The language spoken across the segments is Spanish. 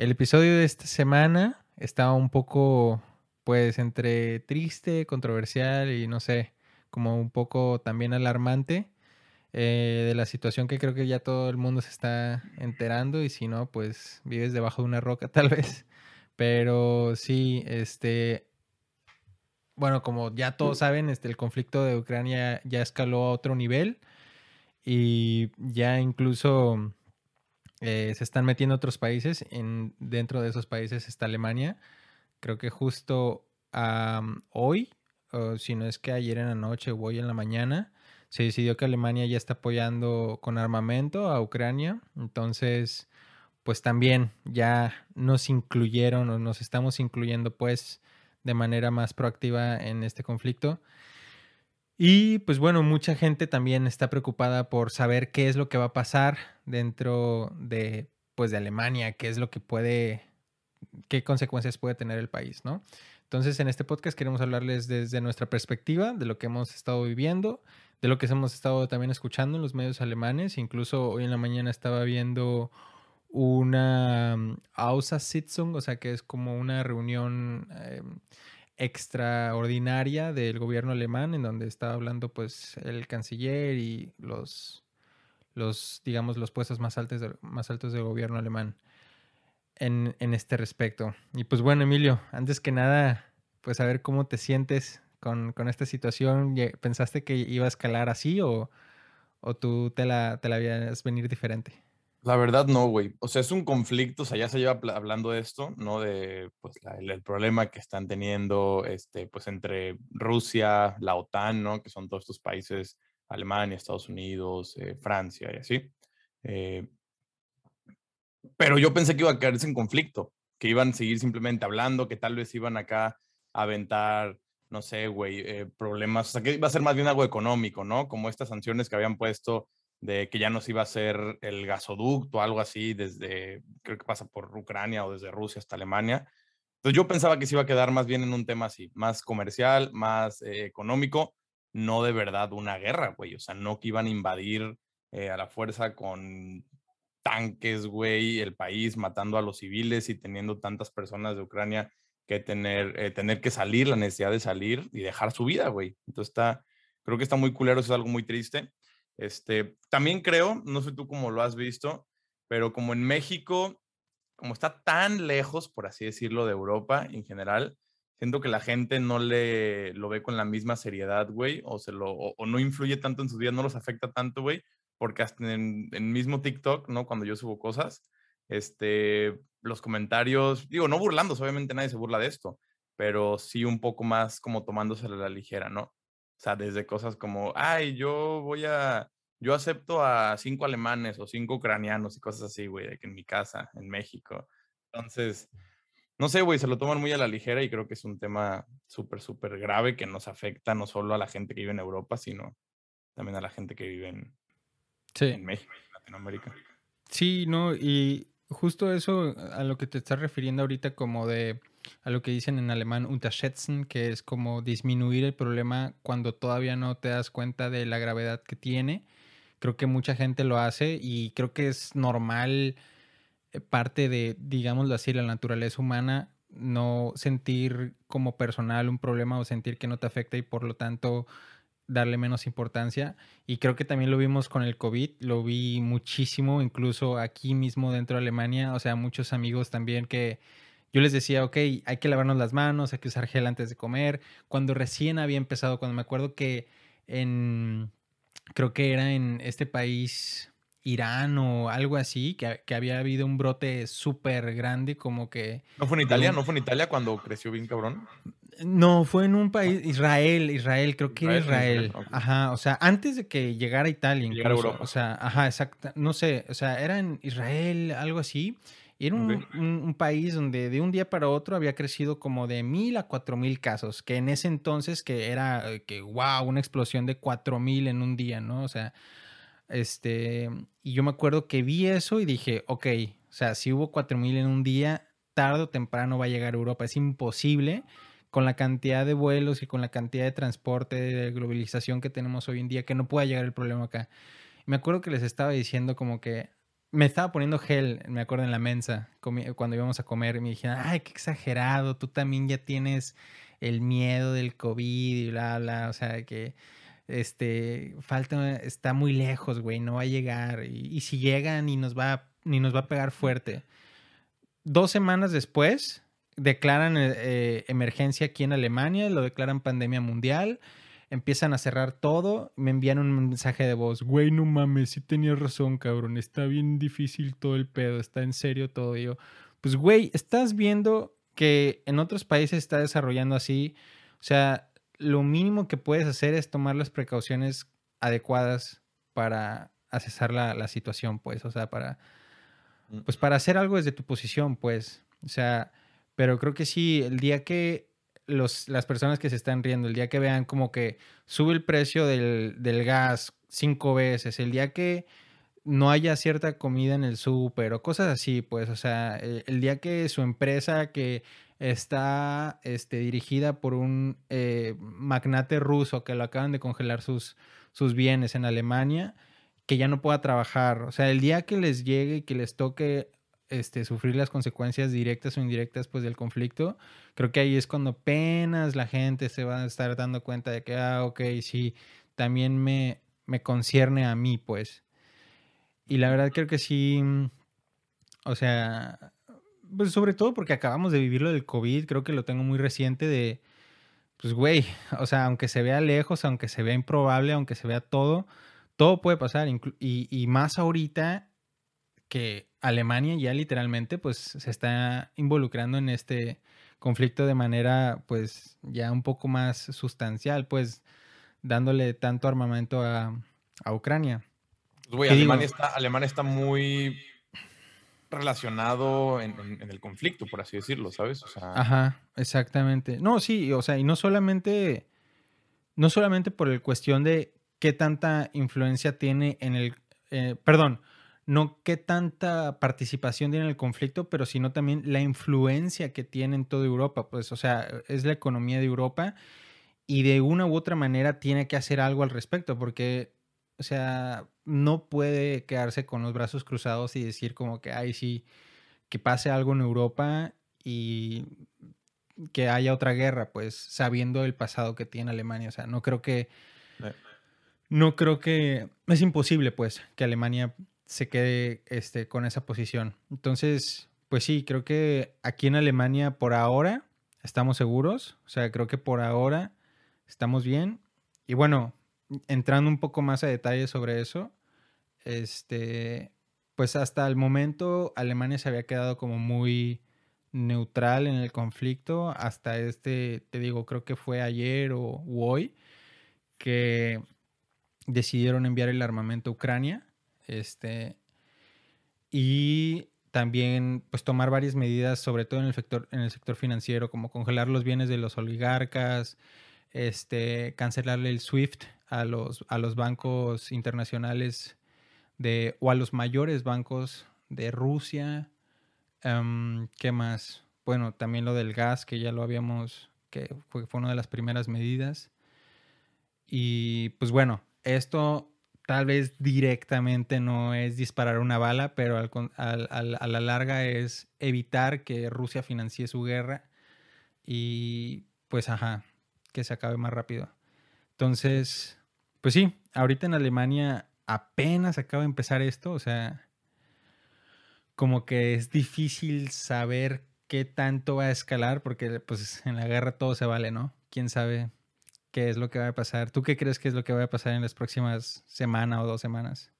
El episodio de esta semana estaba un poco, pues, entre triste, controversial y no sé, como un poco también alarmante eh, de la situación que creo que ya todo el mundo se está enterando y si no, pues vives debajo de una roca tal vez. Pero sí, este, bueno, como ya todos saben, este, el conflicto de Ucrania ya escaló a otro nivel y ya incluso eh, se están metiendo otros países. En, dentro de esos países está Alemania. Creo que justo hoy, o si no es que ayer en la noche o hoy en la mañana, se decidió que Alemania ya está apoyando con armamento a Ucrania. Entonces, pues también ya nos incluyeron o nos estamos incluyendo pues de manera más proactiva en este conflicto. Y pues bueno, mucha gente también está preocupada por saber qué es lo que va a pasar dentro de pues de Alemania, qué es lo que puede qué consecuencias puede tener el país, ¿no? Entonces, en este podcast queremos hablarles desde nuestra perspectiva, de lo que hemos estado viviendo, de lo que hemos estado también escuchando en los medios alemanes. Incluso hoy en la mañana estaba viendo una mm, Ausa-Sitzung, o sea que es como una reunión em, extraordinaria del gobierno alemán, en donde estaba hablando pues el canciller y los, los digamos, los puestos más altos, más altos del gobierno alemán en, en este respecto. Y pues bueno, Emilio, antes que nada, pues a ver cómo te sientes con, con esta situación. ¿Pensaste que iba a escalar así o, o tú te la, te la venir diferente? La verdad no, güey. O sea, es un conflicto, o sea, ya se lleva hablando de esto, ¿no? De, pues, el, problema que están teniendo, este, pues, entre Rusia, la OTAN, ¿no? Que son todos estos países, Alemania, Estados Unidos, eh, Francia y así. Eh, pero yo pensé que iba a quedarse en conflicto, que iban a seguir simplemente hablando, que tal vez iban acá a aventar, no sé, güey, eh, problemas, o sea, que iba a ser más bien algo económico, ¿no? Como estas sanciones que habían puesto de que ya no se iba a hacer el gasoducto algo así desde, creo que pasa por Ucrania o desde Rusia hasta Alemania. Entonces yo pensaba que se iba a quedar más bien en un tema así, más comercial, más eh, económico, no de verdad una guerra, güey. O sea, no que iban a invadir eh, a la fuerza con tanques, güey, el país, matando a los civiles y teniendo tantas personas de Ucrania que tener, eh, tener que salir, la necesidad de salir y dejar su vida, güey. Entonces está, creo que está muy culero, eso es algo muy triste. Este, también creo, no sé tú cómo lo has visto, pero como en México, como está tan lejos, por así decirlo, de Europa en general, siento que la gente no le lo ve con la misma seriedad, güey, o, se o, no influye tanto en su vida, no los afecta tanto, güey, porque hasta en, el mismo TikTok, ¿no? Cuando yo subo cosas, este, los comentarios, digo, no burlándose, obviamente nadie se burla de esto, pero sí un poco más como tomándose a la ligera, ¿no? O sea, desde cosas como, ay, yo voy a, yo acepto a cinco alemanes o cinco ucranianos y cosas así, güey, de que en mi casa, en México. Entonces, no sé, güey, se lo toman muy a la ligera y creo que es un tema súper, súper grave que nos afecta no solo a la gente que vive en Europa, sino también a la gente que vive en, en México, en Latinoamérica. Sí, no, y justo eso a lo que te estás refiriendo ahorita como de a lo que dicen en alemán unterschätzen, que es como disminuir el problema cuando todavía no te das cuenta de la gravedad que tiene. Creo que mucha gente lo hace y creo que es normal eh, parte de, digámoslo así, la naturaleza humana no sentir como personal un problema o sentir que no te afecta y por lo tanto darle menos importancia. Y creo que también lo vimos con el COVID, lo vi muchísimo, incluso aquí mismo dentro de Alemania, o sea, muchos amigos también que yo les decía, ok, hay que lavarnos las manos, hay que usar gel antes de comer. Cuando recién había empezado, cuando me acuerdo que en, creo que era en este país, Irán o algo así, que, que había habido un brote súper grande, como que... ¿No fue en Italia? ¿No fue en Italia cuando creció bien cabrón? No, fue en un país, Israel, Israel, creo que era Israel. Ajá, o sea, antes de que llegara a Italia, incluso, o sea, ajá, exacto, no sé, o sea, era en Israel, algo así. Y era un, país donde de un día para otro había crecido como de mil a cuatro mil casos, que en ese entonces que era, eh, que wow, una explosión de cuatro mil en un día, ¿no? O sea, este, y yo me acuerdo que vi eso y dije, ok, o sea, si hubo cuatro mil en un día, tarde o temprano va a llegar a Europa, es imposible con la cantidad de vuelos y con la cantidad de transporte, de globalización que tenemos hoy en día, que no pueda llegar el problema acá. Me acuerdo que les estaba diciendo como que me estaba poniendo gel, me acuerdo en la mensa, cuando íbamos a comer, y me dijeron, ay, qué exagerado, tú también ya tienes el miedo del COVID y bla, bla, o sea, que este, falta, está muy lejos, güey, no va a llegar, y, si llegan y nos va, ni nos va a pegar fuerte. Dos semanas después, declaran eh, emergencia aquí en Alemania, lo declaran pandemia mundial, empiezan a cerrar todo, me envían un mensaje de voz, güey, no mames, sí tenías razón, cabrón, está bien difícil todo el pedo, está en serio todo. yo, pues, güey, estás viendo que en otros países está desarrollando así, o sea, lo mínimo que puedes hacer es tomar las precauciones adecuadas para accesar la, la situación, pues, o sea, para, mm. pues, para hacer algo desde tu posición, pues, o sea, pero creo que sí, el día que las personas que se están riendo, el día que vean como que sube el precio del, gas cinco veces, el día que no haya cierta comida en el súper o cosas así, pues, o sea, el, día que su empresa que está este, dirigida por un eh, magnate ruso que lo acaban de congelar sus, sus bienes en Alemania, que ya no pueda trabajar, o sea, el día que les llegue y que les toque este, sufrir las consecuencias directas o indirectas pues, del conflicto, creo que ahí es cuando apenas la gente se va a estar dando cuenta de que, ah, ok, sí, también me, me concierne a mí, pues. Y la verdad creo que sí, o sea, pues sobre todo porque acabamos de vivir lo del COVID, creo que lo tengo muy reciente de, pues güey, o sea, aunque se vea lejos, aunque se vea improbable, aunque se vea todo, todo puede pasar. Y, y más ahorita que Alemania ya literalmente pues se está involucrando en este conflicto de manera pues ya un poco más sustancial, pues dándole tanto armamento a, Ucrania. Pues, Alemania, está, Alemania está muy relacionado en, el conflicto, por así decirlo, ¿sabes? Ajá, exactamente. No, sí, o sea, y no solamente, no solamente por el cuestión de qué tanta influencia tiene en el, eh, perdón, no qué tanta participación tiene en el conflicto, pero sino también la influencia que tiene en toda Europa. Pues, o sea, es la economía de Europa y de una u otra manera tiene que hacer algo al respecto, porque, o sea, no puede quedarse con los brazos cruzados y decir como que, ay, sí, que pase algo en Europa y que haya otra guerra, pues sabiendo el pasado que tiene Alemania. O sea, no creo que... Eh. No creo que... Es imposible, pues, que Alemania se quede este, con esa posición. Entonces, pues sí, creo que aquí en Alemania por ahora estamos seguros. O sea, creo que por ahora estamos bien. Y bueno, entrando un poco más a detalle sobre eso, este, pues hasta el momento Alemania se había quedado como muy neutral en el conflicto hasta este, te digo, creo que fue ayer o hoy que decidieron enviar el armamento a Ucrania este, y también pues tomar varias medidas, sobre todo en el sector, en el sector financiero, como congelar los bienes de los oligarcas, este, cancelarle el SWIFT a los, a los bancos internacionales de, o a los mayores bancos de Rusia. Em, ¿Qué más? Bueno, también lo del gas, que ya lo habíamos, que fue, fue una de las primeras medidas. Y pues bueno, esto tal vez directamente no es disparar una bala, pero a la larga es evitar que Rusia financie su guerra y pues ajá, que se acabe más rápido. Entonces, pues sí, ahorita en Alemania apenas acaba de empezar esto, o sea, como que es difícil saber qué tanto va a escalar porque pues en la guerra todo se vale, ¿no? ¿Quién sabe qué es lo que va a pasar. ¿Tú qué crees que es lo que va a pasar en las próximas semanas o dos semanas?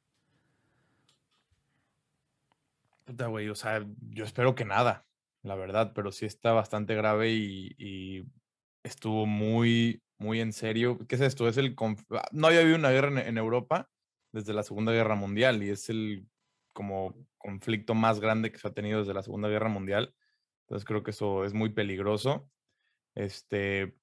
Puta, güey, o sea, yo espero que nada, la verdad, pero sí está bastante grave y, estuvo muy, muy en serio. ¿Qué es esto? Es el ah, no había habido una guerra en, Europa desde la Segunda Guerra Mundial y es el como conflicto más grande que se ha tenido desde la Segunda Guerra Mundial. Entonces creo que eso es muy peligroso. Este,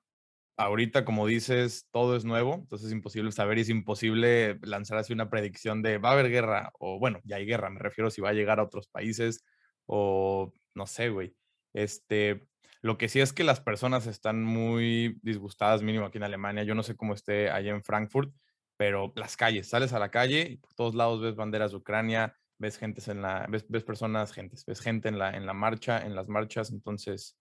ahorita, como dices, todo es nuevo, entonces es imposible saber y es imposible lanzar así una predicción de va a haber guerra, o bueno, ya hay guerra, me refiero si va a llegar a otros países, o no sé, güey. Este, lo que sí es que las personas están muy disgustadas, mínimo aquí en Alemania. Yo no sé cómo esté allá en Frankfurt, pero las calles, sales a la calle y por todos lados ves banderas de Ucrania, ves gentes en la, ves, personas, gentes, ves gente en la, en la marcha, en las marchas, entonces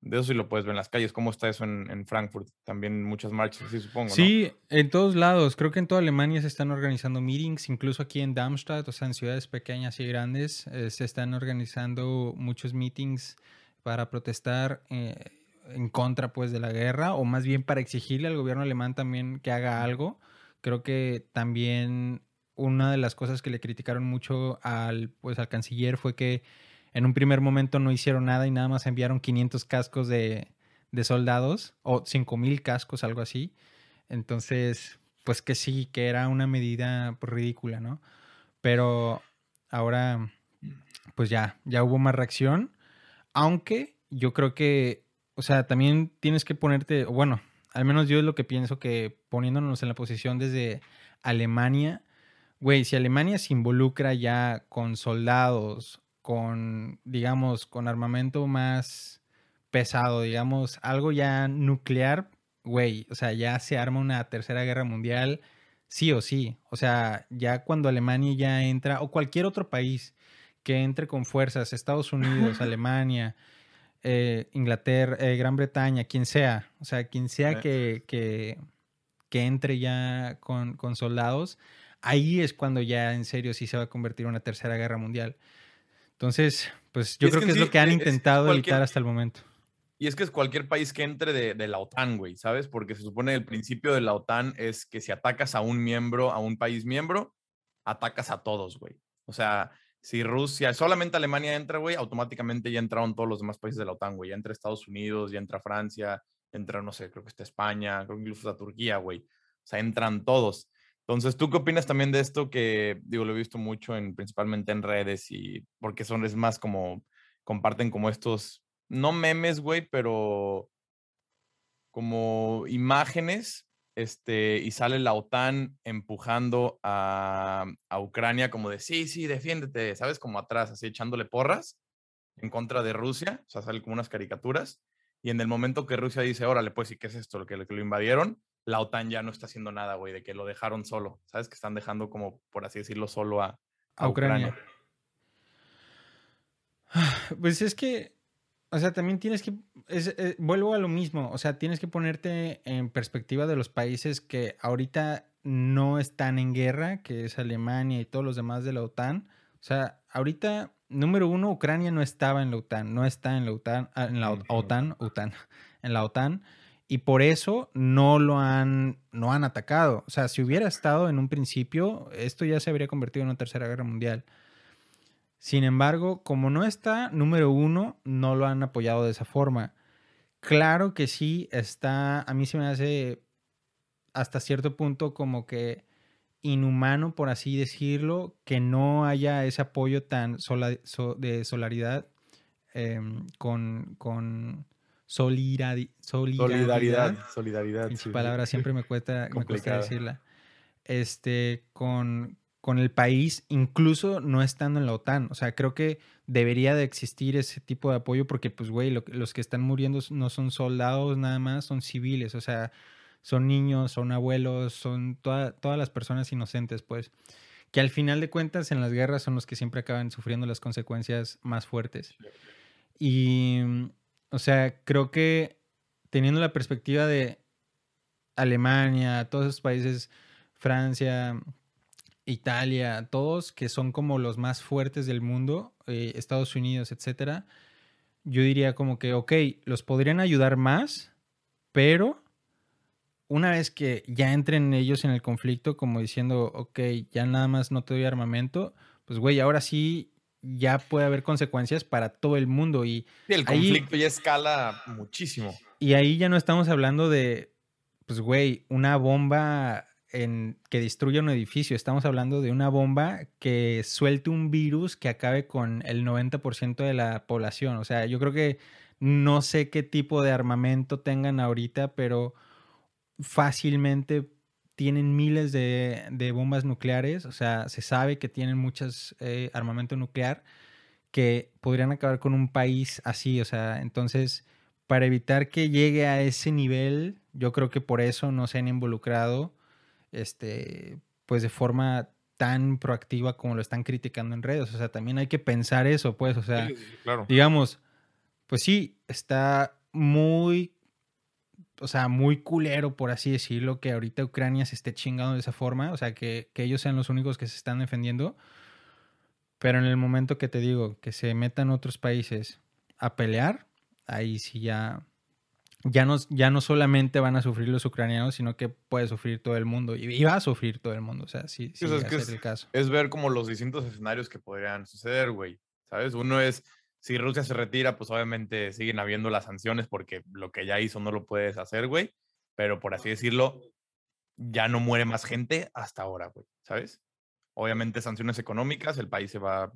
de eso sí lo puedes ver en las calles. ¿Cómo está eso en, Frankfurt? También muchas marchas, sí, supongo. Sí, en todos lados. Creo que en toda Alemania se están organizando meetings, incluso aquí en Darmstadt, o sea, en ciudades pequeñas y grandes, eh, se están organizando muchos meetings para protestar eh, en contra, pues, de la guerra, o más bien para exigirle al gobierno alemán también que haga algo. Creo que también una de las cosas que le criticaron mucho al, pues, al canciller fue que en un primer momento no hicieron nada y nada más enviaron 500 cascos de, soldados o 5000 cascos, algo así. Entonces, pues que sí, que era una medida pues, ridícula, ¿no? Pero ahora, pues ya, ya hubo más reacción. Aunque yo creo que, o sea, también tienes que ponerte, bueno, al menos yo es lo que pienso que poniéndonos en la posición desde Alemania, güey, si Alemania se involucra ya con soldados con, digamos, con armamento más pesado, digamos, algo ya nuclear, güey, o sea, ya se arma una tercera guerra mundial, sí o sí. O sea, ya cuando Alemania ya entra, o cualquier otro país que entre con fuerzas, Estados Unidos, Alemania, eh, Inglaterra, eh, Gran Bretaña, quien sea, o sea, quien sea que, que, que entre ya con, con soldados, ahí es cuando ya en serio sí se va a convertir en una tercera guerra mundial. Entonces, pues yo creo que, es lo que han intentado evitar hasta el momento. Y es que es cualquier país que entre de, la OTAN, güey, ¿sabes? Porque se supone el principio de la OTAN es que si atacas a un miembro, a un país miembro, atacas a todos, güey. O sea, si Rusia, solamente Alemania entra, güey, automáticamente ya entraron todos los demás países de la OTAN, güey. Ya entra Estados Unidos, ya entra Francia, entra, no sé, creo que está España, creo que incluso está Turquía, güey. O sea, entran todos. Entonces, ¿tú qué opinas también de esto que, digo, lo he visto mucho en, principalmente en redes y porque son, es más como, comparten como estos, no memes, güey, pero como imágenes, este, y sale la OTAN empujando a, a Ucrania como de, sí, sí, defiéndete, ¿sabes? Como atrás, así echándole porras en contra de Rusia, o sea, sale como unas caricaturas, y en el momento que Rusia dice, órale, pues, ¿y qué es esto? Lo que, lo que lo invadieron, la OTAN ya no está haciendo nada, güey, de que lo dejaron solo. ¿Sabes? Que están dejando como, por así decirlo, solo a, Ucrania. Pues es que, o sea, también tienes que, eh, vuelvo a lo mismo, o sea, tienes que ponerte en perspectiva de los países que ahorita no están en guerra, que es Alemania y todos los demás de la OTAN. O sea, ahorita, número uno, Ucrania no estaba en la OTAN, no está en la OTAN, ah, en la OTAN, OTAN, en la OTAN y por eso no lo han, no han atacado. O sea, si hubiera estado en un principio, esto ya se habría convertido en una tercera guerra mundial. Sin embargo, como no está, número uno, no lo han apoyado de esa forma. Claro que sí está, a mí se me hace hasta cierto punto como que inhumano, por así decirlo, que no haya ese apoyo tan de solidaridad em, con, con solidaridad. Solidaridad. Solidaridad. su palabra siempre me cuesta, me cuesta decirla. Este, con, con el país, incluso no estando en la OTAN. O sea, creo que debería de existir ese tipo de apoyo porque, pues, güey, los que están muriendo no son soldados nada más, son civiles. O sea, son niños, son abuelos, son todas las personas inocentes, pues. Que al final de cuentas en las guerras son los que siempre acaban sufriendo las consecuencias más fuertes. Y o sea, creo que teniendo la perspectiva de Alemania, todos esos países, Francia, Italia, todos que son como los más fuertes del mundo, eh, Estados Unidos, etcétera, yo diría como que, ok, los podrían ayudar más, pero una vez que ya entren ellos en el conflicto, como diciendo, ok, ya nada más no te doy armamento, pues güey, ahora sí ya puede haber consecuencias para todo el mundo. Y el conflicto ya escala muchísimo. Y ahí ya no estamos hablando de, pues, güey, una bomba en, que destruya un edificio. Estamos hablando de una bomba que suelte un virus que acabe con el 90% de la población. O sea, yo creo que no sé qué tipo de armamento tengan ahorita, pero fácilmente tienen miles de, bombas nucleares, o sea, se sabe que tienen muchas eh, armamento nuclear que podrían acabar con un país así, o sea, entonces, para evitar que llegue a ese nivel, yo creo que por eso no se han involucrado, este, pues de forma tan proactiva como lo están criticando en redes. O sea, también hay que pensar eso, pues, o sea, sí, claro. digamos, pues sí, está muy, o sea, muy culero, por así decirlo, que ahorita Ucrania se esté chingando de esa forma, o sea, que, que ellos sean los únicos que se están defendiendo. Pero en el momento que te digo que se metan otros países a pelear, ahí sí ya, ya no, ya no solamente van a sufrir los ucranianos, sino que puede sufrir todo el mundo. Y, y va a sufrir todo el mundo. O sea, sí, sí o sea, es que ser el caso. Es ver como los distintos escenarios que podrían suceder, güey. ¿Sabes? Uno es, si Rusia se retira, pues obviamente siguen habiendo las sanciones porque lo que ya hizo no lo puedes hacer, güey. Pero por así decirlo, ya no muere más gente hasta ahora, güey. ¿Sabes? Obviamente sanciones económicas, el país se va,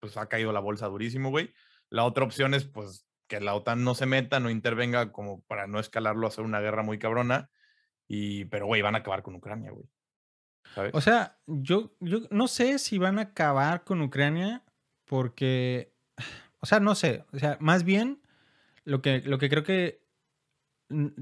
pues ha caído la bolsa durísimo, güey. La otra opción es, pues, que la OTAN no se meta, no intervenga como para no escalarlo a hacer una guerra muy cabrona. Y, pero, güey, van a acabar con Ucrania, güey. ¿Sabes? O sea, yo, yo no sé si van a acabar con Ucrania porque, o sea, no sé, o sea, más bien lo que, lo que creo que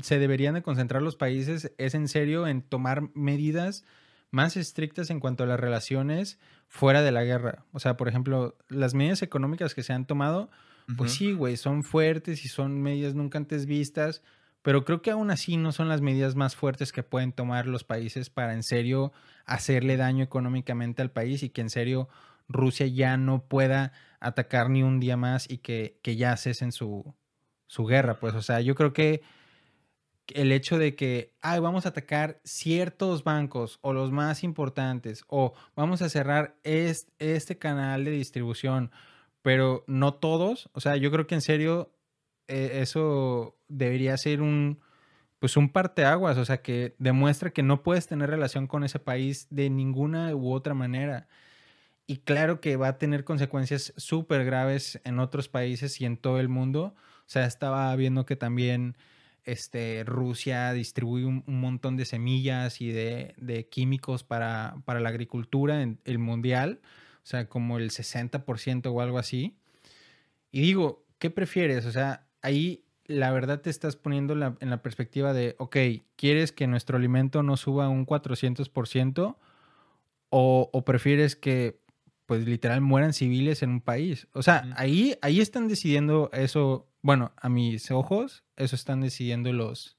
se deberían de concentrar los países es en serio en tomar medidas más estrictas en cuanto a las relaciones fuera de la guerra. O sea, por ejemplo, las medidas económicas que se han tomado, pues sí, güey, son fuertes y son medidas nunca antes vistas, pero creo que aún así no son las medidas más fuertes que pueden tomar los países para en serio hacerle daño económicamente al país y que en serio Rusia ya no pueda atacar ni un día más y que, que ya cesen su, su guerra. Pues, o sea, yo creo que el hecho de que, ay, vamos a atacar ciertos bancos o los más importantes, o vamos a cerrar es- este canal de distribución, pero no todos, o sea, yo creo que en serio eh, eso debería ser un, pues un parteaguas, o sea, que demuestra que no puedes tener relación con ese país de ninguna u otra manera. Y claro que va a tener consecuencias súper graves en otros países y en todo el mundo. O sea, estaba viendo que también este, Rusia distribuye un, montón de semillas y de, químicos para, para la agricultura en el mundial. O sea, como el 60% o algo así. Y digo, ¿qué prefieres? O sea, ahí la verdad te estás poniendo en la perspectiva de, ok, ¿quieres que nuestro alimento no suba un 400%? O, o prefieres que, pues literal, mueran civiles en un país. O sea, ahí, ahí están decidiendo eso, bueno, a mis ojos, eso están decidiendo los,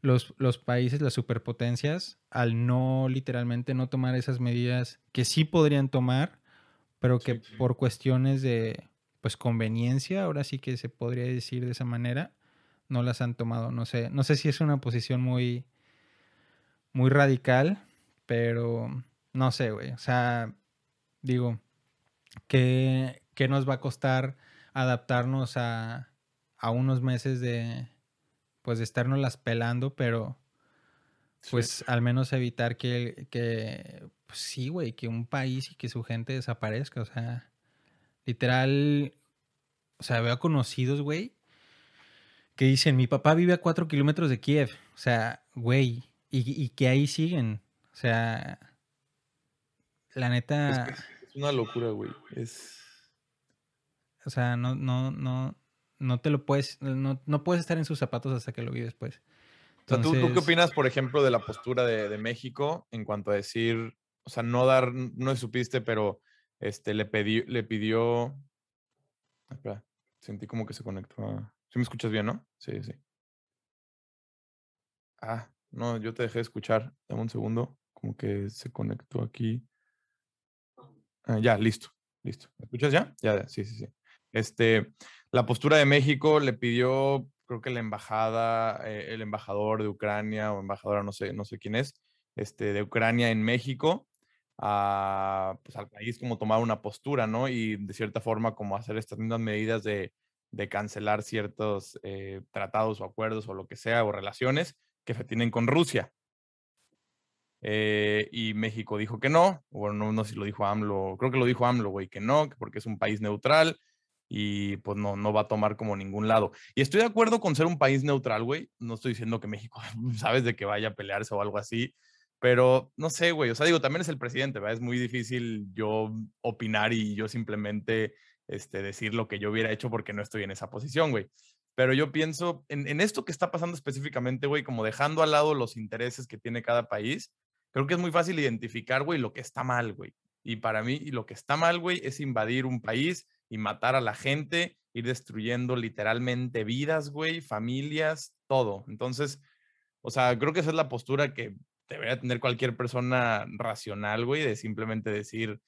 los, los países, las superpotencias, al no, literalmente, no tomar esas medidas que sí podrían tomar, pero que Sí, sí. por cuestiones de, pues, conveniencia, ahora sí que se podría decir de esa manera, no las han tomado. No sé, no sé si es una posición muy, muy radical, pero no sé, güey. O sea, digo, ¿qué, qué nos va a costar adaptarnos a, a unos meses de, pues, de estarnos las pelando, pero Sí. pues al menos evitar que, que pues, sí, güey, que un país y que su gente desaparezca. O sea, literal, o sea, veo conocidos, güey, que dicen, mi papá vive a cuatro kilómetros de Kiev. O sea, güey, y, y que ahí siguen. O sea, la neta, es- una locura, güey. Es. o sea, no, no, no, no te lo puedes, no, no puedes estar en sus zapatos hasta que lo vives, pues. O sea, ¿tú, tú qué Entonces- opinas, por ejemplo, de la postura de, de México en cuanto a decir, o sea, no dar, no supiste, pero este, le, pedí, le pidió. Espera, sentí como que se conectó. a- ¿Sí me escuchas bien, no? Sí, sí. Ah, no, yo te dejé de escuchar. Dame un segundo. Como que se conectó aquí. Ah, ya, listo, listo. ¿Me escuchas ya? Ya, sí, sí, sí. Este, la postura de México le pidió, creo que la embajada, eh, el embajador de Ucrania o embajadora, no sé, no sé quién es, este, de Ucrania en México, a, pues, al país como tomar una postura, ¿no? Y de cierta forma como hacer estas mismas medidas de, de cancelar ciertos eh, tratados o acuerdos o lo que sea, o relaciones que tienen con Rusia. Eh, y México dijo que no, o no, no sé si lo dijo AMLO, creo que lo dijo AMLO, güey, que no, que porque es un país neutral y pues no, no va a tomar como ningún lado. Y estoy de acuerdo con ser un país neutral, güey, no estoy diciendo que México, sabes, de que vaya a pelearse o algo así, pero no sé, güey, o sea, digo, también es el presidente, ¿verdad? Es muy difícil yo opinar y yo simplemente este, decir lo que yo hubiera hecho porque no estoy en esa posición, güey. Pero yo pienso en, en esto que está pasando específicamente, güey, como dejando al lado los intereses que tiene cada país, creo que es muy fácil identificar, güey, lo que está mal, güey. Y para mí, lo que está mal, güey, es invadir un país y matar a la gente, ir destruyendo literalmente vidas, güey, familias, todo. Entonces, o sea, creo que esa es la postura que debería tener cualquier persona racional, güey, de simplemente decir,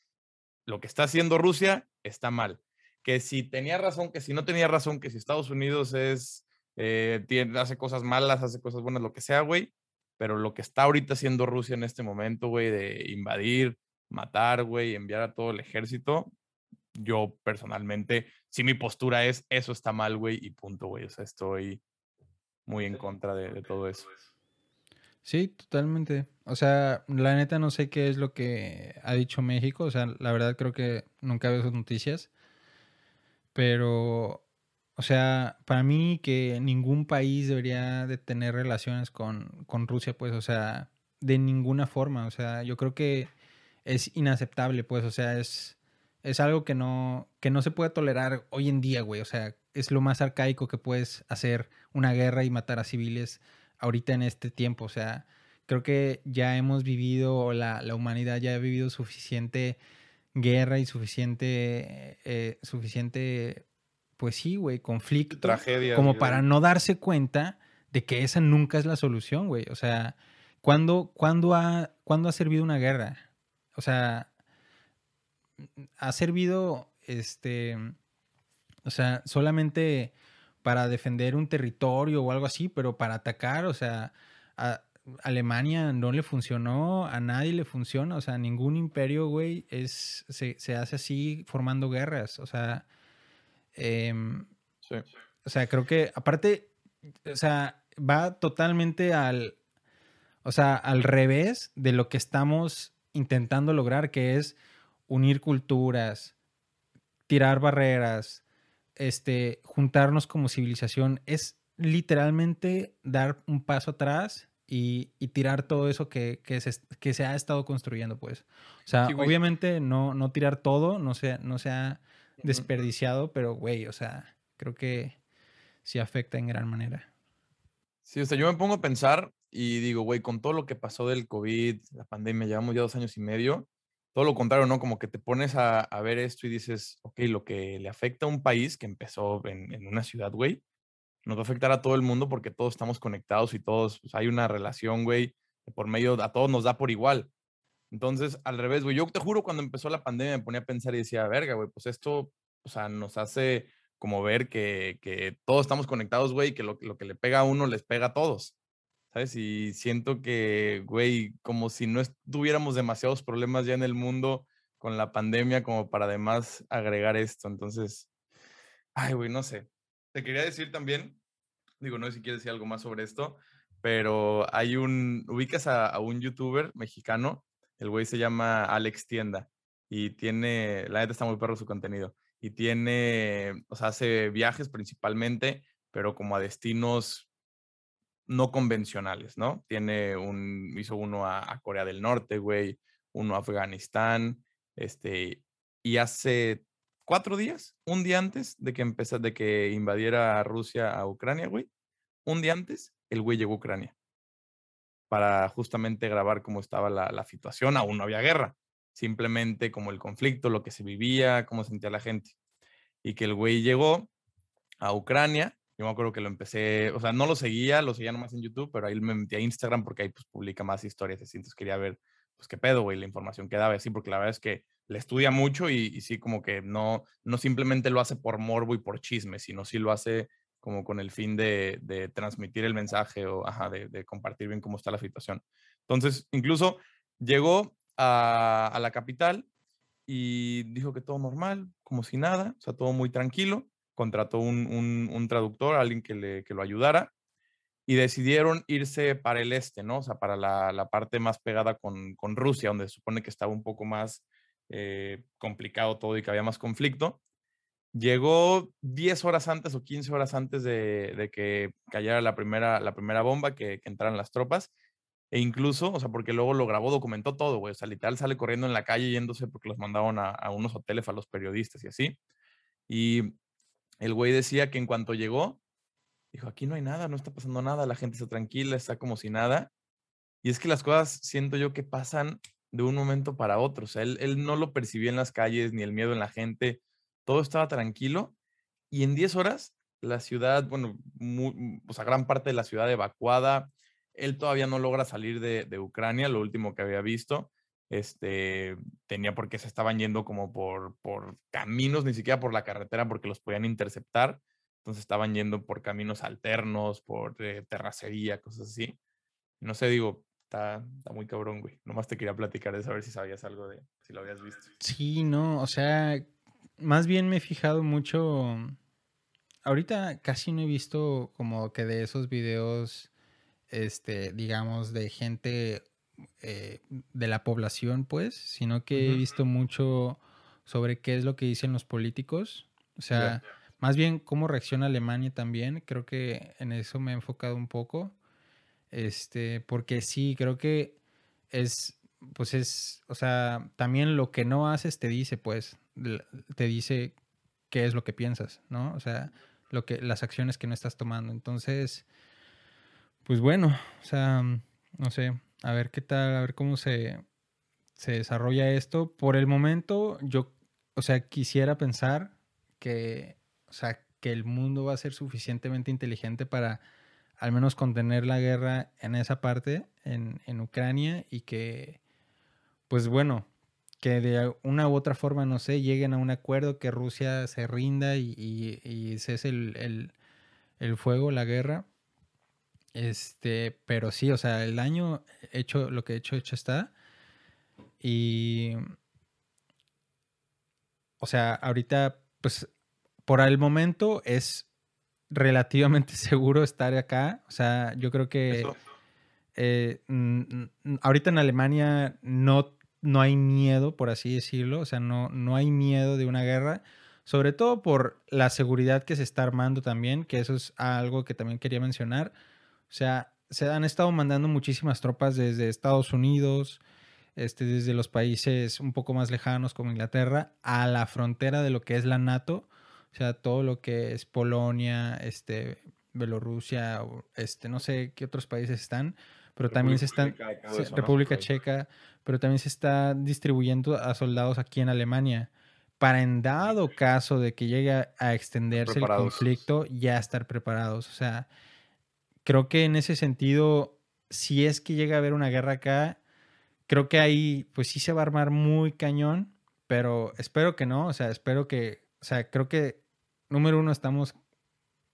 lo que está haciendo Rusia está mal. Que si tenía razón, que si no tenía razón, que si Estados Unidos es, eh, hace cosas malas, hace cosas buenas, lo que sea, güey. Pero lo que está ahorita haciendo Rusia en este momento, güey, de invadir, matar, güey, enviar a todo el ejército, yo personalmente, si mi postura es, eso está mal, güey, y punto, güey. O sea, estoy muy en contra de, de todo eso. Sí, totalmente. O sea, la neta no sé qué es lo que ha dicho México. O sea, la verdad creo que nunca veo sus noticias. Pero, o sea, para mí que ningún país debería de tener relaciones con, con Rusia, pues, o sea, de ninguna forma. O sea, yo creo que es inaceptable, pues, o sea, es, es algo que no, que no se puede tolerar hoy en día, güey. O sea, es lo más arcaico que puedes hacer una guerra y matar a civiles ahorita en este tiempo. O sea, creo que ya hemos vivido, la, la humanidad ya ha vivido suficiente guerra y suficiente, eh, suficiente, pues sí, güey, conflicto. Tragedia. Como para no darse cuenta de que esa nunca es la solución, güey. O sea, ¿cuándo, cuándo, ha, ¿cuándo ha servido una guerra? O sea, ha servido, este, o sea, solamente para defender un territorio o algo así, pero para atacar, o sea, a Alemania no le funcionó, a nadie le funciona, o sea, ningún imperio, güey, es, se, se hace así formando guerras, o sea, em, Sí. o sea, creo que aparte, o sea, va totalmente al, o sea, al revés de lo que estamos intentando lograr, que es unir culturas, tirar barreras, este, juntarnos como civilización. Es literalmente dar un paso atrás y, y tirar todo eso que, que, se, que se ha estado construyendo, pues. O sea, Sí, obviamente no, no tirar todo, no se, no se ha Ujú. Desperdiciado, pero, güey, o sea, creo que sí afecta en gran manera. Sí, o sea, yo me pongo a pensar y digo, güey, con todo lo que pasó del COVID, la pandemia, llevamos ya dos años y medio, todo lo contrario, ¿no? Como que te pones a, a ver esto y dices, ok, lo que le afecta a un país que empezó en, en una ciudad, güey, nos va a afectar a todo el mundo porque todos estamos conectados y todos, pues, hay una relación, güey, que por medio, a todos nos da por igual. Entonces, al revés, güey, yo te juro, cuando empezó la pandemia me ponía a pensar y decía, verga, güey, pues esto, o sea, nos hace como ver que, que todos estamos conectados, güey, que lo, lo que le pega a uno les pega a todos, ¿sabes? Y siento que, güey, como si no tuviéramos demasiados problemas ya en el mundo con la pandemia como para además agregar esto. Entonces, ay, güey, no sé. Te quería decir también, digo, no sé si quieres decir algo más sobre esto, pero hay un, ubicas a, a un youtuber mexicano, el güey se llama Alex Tienda y tiene, la neta está muy perro su contenido y tiene, o sea, hace viajes principalmente, pero como a destinos no convencionales, ¿no? Tiene un, hizo uno a, Corea del Norte, güey, uno a Afganistán, este, y hace cuatro días, un día antes de que empezara, de que invadiera Rusia a Ucrania, güey, un día antes, el güey llegó a Ucrania para justamente grabar cómo estaba la, situación. Aún no había guerra, simplemente como el conflicto, lo que se vivía, cómo sentía la gente. Y que el güey llegó a Ucrania. Yo me acuerdo que lo empecé, o sea, no lo seguía, lo seguía nomás en YouTube, pero ahí me metí a Instagram porque ahí pues publica más historias así. Entonces quería ver, pues qué pedo, güey, la información que daba así, porque la verdad es que le estudia mucho y, y sí como que no, no simplemente lo hace por morbo y por chisme, sino sí lo hace como con el fin de, transmitir el mensaje o de, compartir bien cómo está la situación. Entonces, incluso llegó a, la capital y dijo que todo normal, como si nada, o sea, todo muy tranquilo. Contrató un, traductor, alguien que, que lo ayudara, y decidieron irse para el este, ¿no? O sea, para la, parte más pegada con, con Rusia, donde se supone que estaba un poco más eh, complicado todo y que había más conflicto. Llegó 10 horas antes o 15 horas antes de, que cayera la primera, la primera bomba, que, entraran las tropas. E incluso, o sea, porque luego lo grabó, documentó todo, güey. O sea, literal sale corriendo en la calle yéndose porque los mandaban a, a unos hoteles a los periodistas y así. Y el güey decía que en cuanto llegó, dijo, aquí no hay nada, no está pasando nada, la gente está tranquila, está como si nada. Y es que las cosas siento yo que pasan de un momento para otro. O sea, él, él no lo percibía en las calles, ni el miedo en la gente. Todo estaba tranquilo. Y en 10 horas, la ciudad, bueno, o sea, gran parte de la ciudad evacuada. Él todavía no logra salir de, de Ucrania, lo último que había visto este, tenía porque se estaban yendo como por, por caminos, ni siquiera por la carretera, porque los podían interceptar. Entonces estaban yendo por caminos alternos, por eh, terracería, cosas así. No sé, digo, está, está muy cabrón, güey. Nomás te quería platicar de saber si sabías algo de, si lo habías visto. Sí, no, o sea, más bien me he fijado mucho. Ahorita casi no he visto como que de esos videos, este, digamos, de gente eh, de la población, pues, sino que he visto mucho sobre qué es lo que dicen los políticos. O sea, más bien cómo reacciona Alemania también. Creo que en eso me he enfocado un poco. Este, porque sí, creo que es, pues es, o sea, también lo que no haces te dice, pues, te dice qué es lo que piensas, ¿no? O sea, lo que, las acciones que no estás tomando. Entonces, pues bueno, o sea, no sé, a ver qué tal, a ver cómo se, se desarrolla esto. Por el momento, yo, o sea, quisiera pensar que, o sea, que el mundo va a ser suficientemente inteligente para al menos contener la guerra en esa parte, en, en Ucrania, y que, pues bueno, que de una u otra forma, no sé, lleguen a un acuerdo, que Rusia se rinda y, y, y cese el, el, el fuego, la guerra este, pero sí, o sea, el daño hecho, lo que he hecho, hecho está. Y. O sea, ahorita, pues, por el momento es relativamente seguro estar acá. O sea, yo creo que. Eh, ahorita en Alemania no, no hay miedo, por así decirlo. O sea, no, no hay miedo de una guerra. Sobre todo por la seguridad que se está armando también, que eso es algo que también quería mencionar. O sea, se han estado mandando muchísimas tropas desde Estados Unidos, este, desde los países un poco más lejanos como Inglaterra, a la frontera de lo que es la NATO. O sea, todo lo que es Polonia, este, Bielorrusia, este, no sé qué otros países están, pero también se están, República Checa, pero también se está distribuyendo a soldados aquí en Alemania. Para en dado caso de que llegue a extenderse el conflicto, ya estar preparados. O sea, creo que en ese sentido, si es que llega a haber una guerra acá, creo que ahí pues sí se va a armar muy cañón, pero espero que no, o sea, espero que, o sea, creo que número uno estamos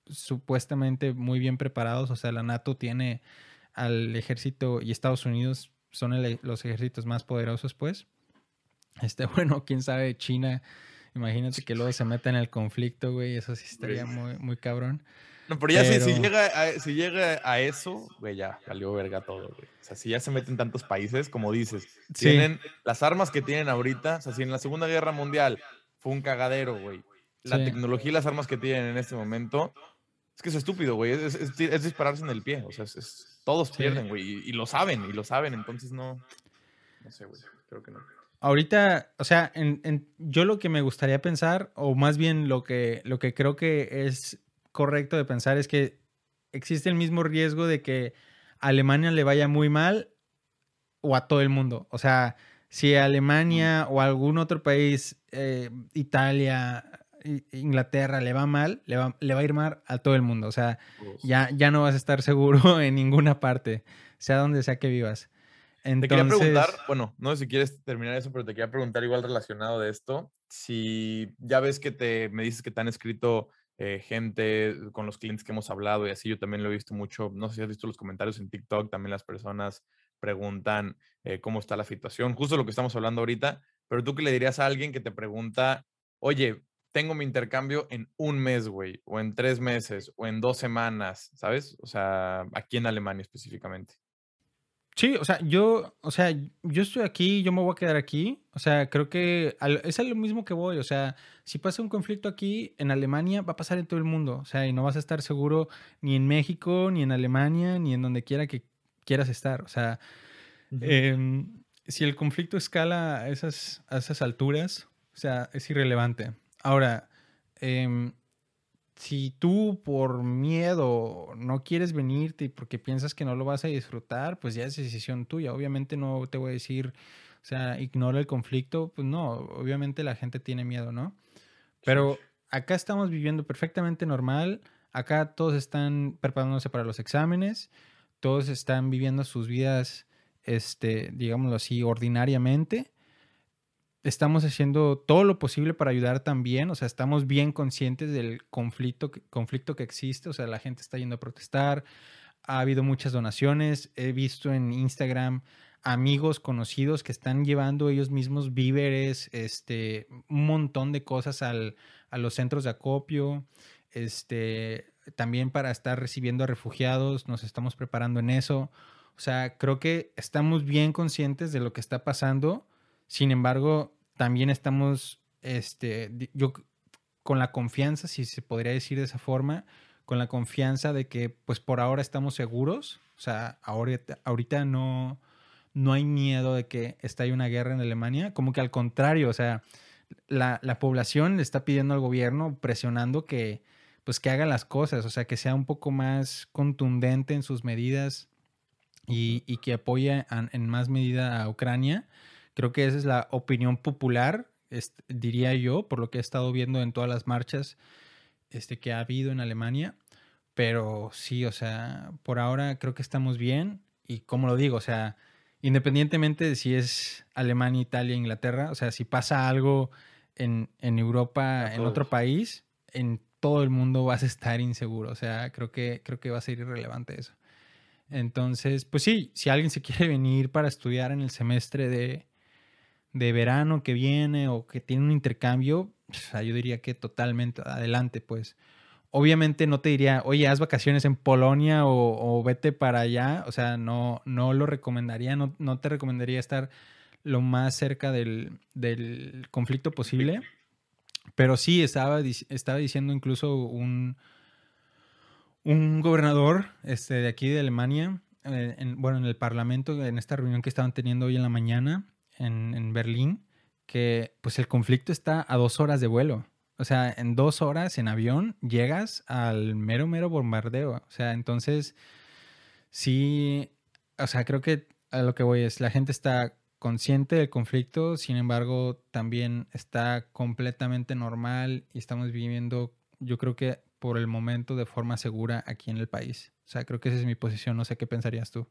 supuestamente muy bien preparados, o sea, la NATO tiene al ejército y Estados Unidos son los ejércitos más poderosos, pues. Este, bueno, quién sabe, China, imagínate que luego se meta en el conflicto, güey, eso sí estaría muy, muy cabrón. No, pero ya Si, llega a, si llega a eso, güey, ya valió verga todo, güey. O sea, si ya se meten tantos países, como dices, tienen las armas que tienen ahorita, o sea, si en la Segunda Guerra Mundial fue un cagadero, güey. La tecnología y las armas que tienen en este momento, es que es estúpido, güey. Es, dispararse en el pie. O sea, es, todos pierden, güey. Y, lo saben, y lo saben. Entonces no. No sé, güey. Creo que no. Ahorita, o sea, en, yo lo que me gustaría pensar, o más bien lo que, lo que creo que es correcto de pensar es que existe el mismo riesgo de que a Alemania le vaya muy mal o a todo el mundo. O sea, si Alemania o a algún otro país, eh, Italia, Inglaterra, le va mal, le va, le va, a ir mal a todo el mundo. O sea, ya, ya no vas a estar seguro en ninguna parte, sea donde sea que vivas. Te quería preguntar, bueno, no sé si quieres terminar eso, pero te quería preguntar igual relacionado de esto, si ya ves que te, me dices que te han escrito eh, gente con los clientes que hemos hablado y así, yo también lo he visto mucho, no sé si has visto los comentarios en TikTok, también las personas preguntan eh, cómo está la situación, justo lo que estamos hablando ahorita, pero tú qué le dirías a alguien que te pregunta, oye, tengo mi intercambio en un mes, güey, o en tres meses, o en dos semanas, ¿sabes? O sea, aquí en Alemania específicamente. Sí, o sea, yo, o sea, yo estoy aquí, yo me voy a quedar aquí. O sea, creo que es lo mismo que voy. O sea, si pasa un conflicto aquí en Alemania, va a pasar en todo el mundo. O sea, y no vas a estar seguro ni en México, ni en Alemania, ni en donde quiera que quieras estar. O sea, em, si el conflicto escala a esas, a esas alturas, o sea, es irrelevante. Ahora, em, si tú por miedo no quieres venirte y porque piensas que no lo vas a disfrutar, pues ya es decisión tuya. Obviamente no te voy a decir, o sea, ignora el conflicto, pues no, obviamente la gente tiene miedo, ¿no? Pero acá estamos viviendo perfectamente normal, acá todos están preparándose para los exámenes, todos están viviendo sus vidas, este, digámoslo así, ordinariamente estamos haciendo todo lo posible para ayudar también, o sea, estamos bien conscientes del conflicto, conflicto que existe, o sea, la gente está yendo a protestar, ha habido muchas donaciones, he visto en Instagram amigos conocidos que están llevando ellos mismos víveres, este, un montón de cosas al, a los centros de acopio, este, también para estar recibiendo a refugiados, nos estamos preparando en eso. O sea, creo que estamos bien conscientes de lo que está pasando. Sin embargo, también estamos, este, yo con la confianza, si se podría decir de esa forma, con la confianza de que pues por ahora estamos seguros, o sea, ahorita, ahorita no, no hay miedo de que estalle una guerra en Alemania, como que al contrario, o sea, la, la, población le está pidiendo al gobierno, presionando que pues que haga las cosas, o sea, que sea un poco más contundente en sus medidas y, y que apoye en más medida a Ucrania Creo que esa es la opinión popular, diría yo, por lo que he estado viendo en todas las marchas este, que ha habido en Alemania. Pero sí, o sea, por ahora creo que estamos bien. Y como lo digo, o sea, independientemente de si es Alemania, Italia, Inglaterra, o sea, si pasa algo en, en Europa, en otro país, en todo el mundo vas a estar inseguro. O sea, creo que, creo que va a ser irrelevante eso. Entonces, pues sí, si alguien se quiere venir para estudiar en el semestre de, de verano que viene o que tiene un intercambio, yo diría que totalmente adelante, pues. Obviamente no te diría, oye, haz vacaciones en Polonia o, vete para allá. O sea, no, no lo recomendaría, no, no te recomendaría estar lo más cerca del, del conflicto posible. Pero sí, estaba, estaba diciendo incluso un, un gobernador este, de aquí de Alemania, eh, bueno, en el Parlamento, en esta reunión que estaban teniendo hoy en la mañana, en, Berlín que pues el conflicto está a dos horas de vuelo. O sea, en dos horas en avión llegas al mero, mero bombardeo. O sea, entonces, sí, o sea, creo que a lo que voy es, la gente está consciente del conflicto, sin embargo, también está completamente normal y estamos viviendo, yo creo que por el momento, de forma segura aquí en el país. O sea, creo que esa es mi posición, no sé qué pensarías tú.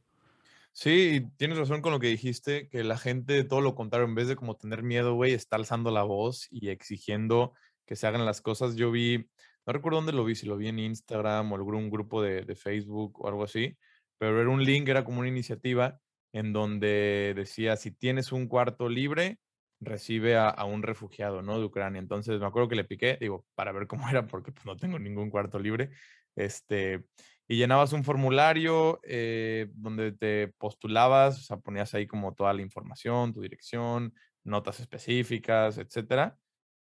Sí, tienes razón con lo que dijiste, que la gente, todo lo contrario, en vez de como tener miedo, güey, está alzando la voz y exigiendo que se hagan las cosas. Yo vi, no recuerdo dónde lo vi, si lo vi en Instagram o algún grupo de, Facebook o algo así, pero era un link, era como una iniciativa en donde decía, si tienes un cuarto libre, recibe a, a, un refugiado, ¿no? De Ucrania. Entonces me acuerdo que le piqué, digo, para ver cómo era, porque pues, no tengo ningún cuarto libre. Este, y llenabas un formulario eh, donde te postulabas, o sea, ponías ahí como toda la información, tu dirección, notas específicas, etcétera.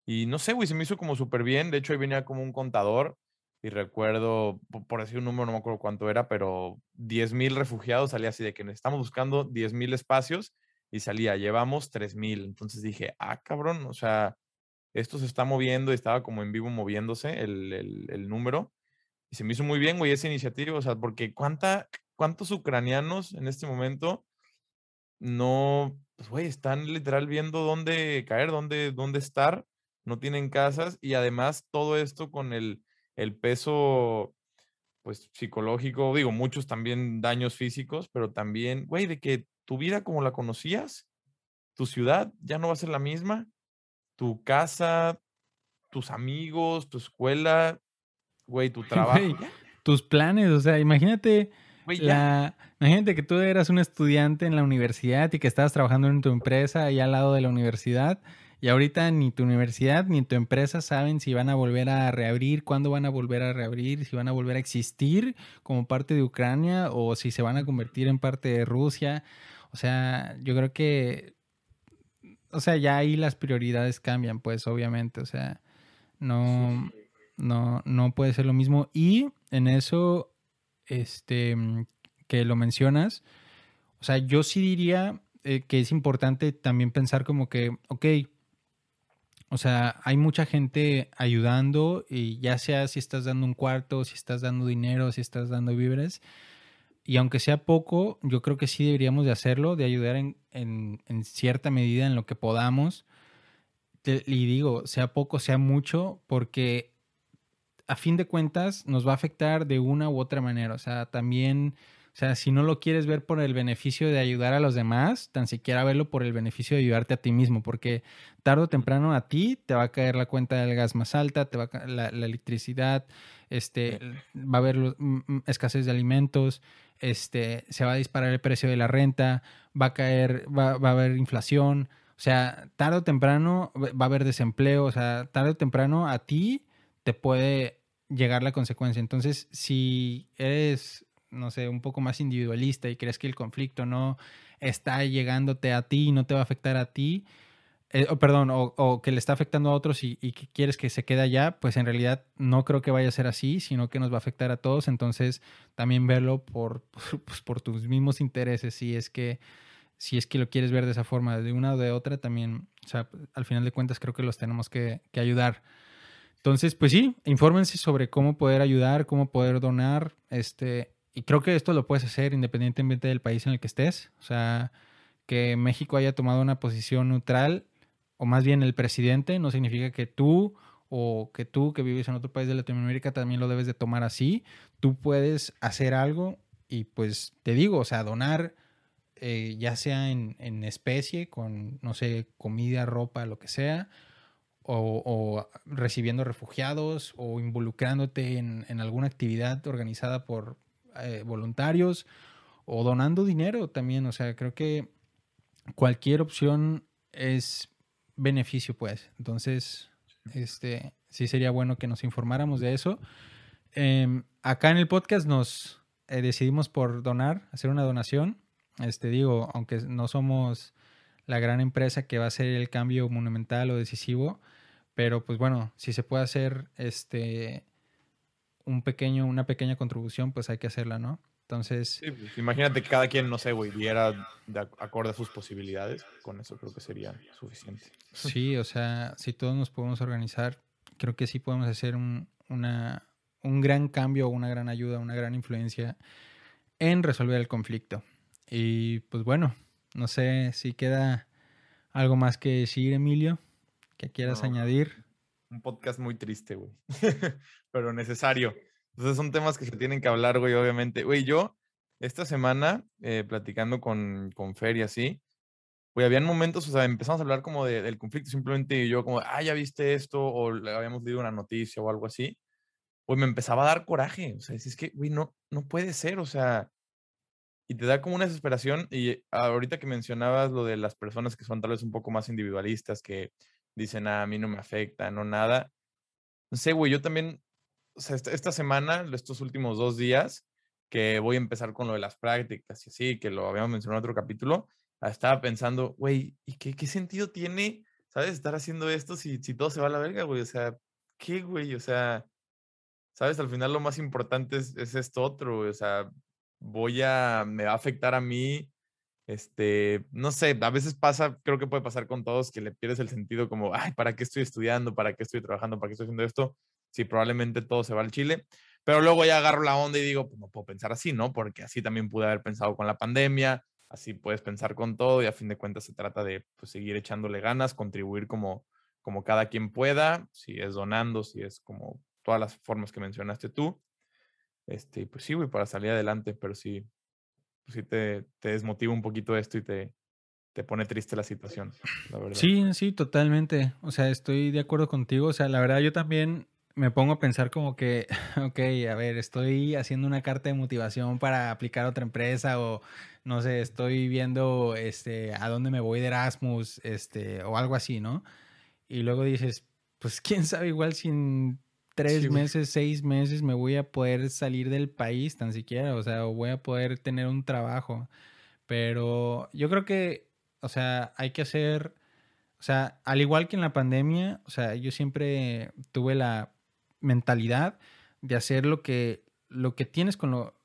Y no sé, güey, se me hizo como súper bien. De hecho, ahí venía como un contador y recuerdo, por decir un número, no me acuerdo cuánto era, pero 10 mil refugiados salía así de que estamos buscando 10 mil espacios y salía, llevamos 3 mil. Entonces dije, ah, cabrón, o sea, esto se está moviendo y estaba como en vivo moviéndose el, el, el número. Y se me hizo muy bien, güey, esa iniciativa, o sea, porque cuánta, cuántos ucranianos en este momento no, pues, güey, están literal viendo dónde caer, dónde, dónde estar, no tienen casas y además todo esto con el, el peso, pues, psicológico, digo, muchos también daños físicos, pero también, güey, de que tu vida como la conocías, tu ciudad ya no va a ser la misma, tu casa, tus amigos, tu escuela, güey, tu trabajo. tus planes, o sea, imagínate la, imagínate que tú eras un estudiante en la universidad y que estabas trabajando en tu empresa ahí al lado de la universidad y ahorita ni tu universidad ni tu empresa saben si van a volver a reabrir, cuándo van a volver a reabrir, si van a volver a existir como parte de Ucrania o si se van a convertir en parte de Rusia. O sea, yo creo que, o sea, ya ahí las prioridades cambian, pues obviamente, o sea, no... No, no puede ser lo mismo. Y en eso, este, que lo mencionas, o sea, yo sí diría eh, que es importante también pensar como que, ok, o sea, hay mucha gente ayudando y ya sea si estás dando un cuarto, si estás dando dinero, si estás dando víveres. Y aunque sea poco, yo creo que sí deberíamos de hacerlo, de ayudar en, en cierta medida en lo que podamos. y digo, sea poco, sea mucho, porque a fin de cuentas nos va a afectar de una u otra manera. O sea, también o sea, si no lo quieres ver por el beneficio de ayudar a los demás, tan siquiera verlo por el beneficio de ayudarte a ti mismo, porque tarde o temprano a ti te va a caer la cuenta del gas más alta, te va a la, la, electricidad, este, va a haber mm, escasez de alimentos, este, se va a disparar el precio de la renta, va a caer, va, va a haber inflación. O sea, tarde o temprano va a haber desempleo, o sea, tarde o temprano a ti te puede llegar la consecuencia. Entonces, si eres no sé, un poco más individualista y crees que el conflicto no está llegándote a ti y no te va a afectar a ti, eh, o, perdón, o, que le está afectando a otros y, que quieres que se quede allá, pues en realidad no creo que vaya a ser así, sino que nos va a afectar a todos. Entonces, también verlo por, pues, por tus mismos intereses, si es que si es que lo quieres ver de esa forma, de una o de otra, también, o sea, al final de cuentas creo que los tenemos que ayudar. Entonces, pues sí, infórmense sobre cómo poder ayudar, cómo poder donar, este, y creo que esto lo puedes hacer independientemente del país en el que estés. O sea, que México haya tomado una posición neutral, o más bien el presidente, no significa que tú o que tú que vives en otro país de Latinoamérica también lo debes de tomar así. Tú puedes hacer algo y pues te digo, o sea, donar eh, ya sea en, en, especie, con, no sé, comida, ropa, lo que sea, o, o recibiendo refugiados o involucrándote en, en, alguna actividad organizada por, eh, voluntarios o donando dinero también. O sea, creo que cualquier opción es beneficio, pues. Entonces, este, sí sería bueno que nos informáramos de eso. Em, acá en el podcast nos eh, decidimos por donar, hacer una donación. Este, digo, aunque no somos la gran empresa que va a hacer el cambio monumental o decisivo, pero pues bueno, si se puede hacer este un pequeño, una pequeña contribución, pues hay que hacerla, ¿no? Entonces. Pues, imagínate que cada quien, no sé, güey, diera de acorde a sus posibilidades. Con eso creo que sería suficiente. Sí, o sea, si todos nos podemos organizar, creo que sí podemos hacer un, una, un gran cambio, una gran ayuda, una gran influencia en resolver el conflicto. Y pues bueno, no sé si queda algo más que decir, Emilio, que quieras añadir un podcast muy triste, güey. Pero necesario. Entonces son temas que se tienen que hablar, güey, obviamente. Güey, yo esta semana, eh, platicando con, con Fer y así, güey, habían momentos, o sea, empezamos a hablar como de, del conflicto, simplemente yo como, ah, ya viste esto, o habíamos leído una noticia o algo así, pues me empezaba a dar coraje. O sea, es que, güey, no, no puede ser, o sea, y te da como una desesperación. Y ahorita que mencionabas lo de las personas que son tal vez un poco más individualistas, que dicen, ah, a mí no me afecta, no nada. No sé, güey, yo también, o sea, esta, semana, estos últimos dos días, que voy a empezar con lo de las prácticas y así, que lo habíamos mencionado en otro capítulo, estaba pensando, güey, ¿y qué, qué sentido tiene, sabes, estar haciendo esto si, si todo se va a la verga, güey? O sea, ¿qué, güey? O sea, sabes, al final lo más importante es, es esto otro, güey. O sea, voy a, me va a afectar a mí este, no sé, a veces pasa, creo que puede pasar con todos que le pierdes el sentido como, ay, ¿para qué estoy estudiando? ¿Para qué estoy trabajando? ¿Para qué estoy haciendo esto? Si probablemente todo se va al Chile. Pero luego ya agarro la onda y digo, pues no puedo pensar así, ¿no? Porque así también pude haber pensado con la pandemia, así puedes pensar con todo y a fin de cuentas se trata de pues, seguir echándole ganas, contribuir como, como cada quien pueda, si es donando, si es como todas las formas que mencionaste tú. Este, pues sí, güey, para salir adelante, pero sí, pues sí te, te, desmotiva un poquito esto y te, te pone triste la situación, la verdad. Sí, sí, totalmente. O sea, estoy de acuerdo contigo. O sea, la verdad yo también me pongo a pensar como que, ok, a ver, estoy haciendo una carta de motivación para aplicar a otra empresa o no sé, estoy viendo este a dónde me voy de Erasmus, este, o algo así, ¿no? Y luego dices, pues quién sabe, igual sin tres meses, seis meses me voy a poder salir del país tan siquiera, o sea, o voy a poder tener un trabajo. Pero yo creo que, o sea, hay que hacer, o sea, al igual que en la pandemia, o sea, yo siempre tuve la mentalidad de hacer lo que, lo que tienes con lo,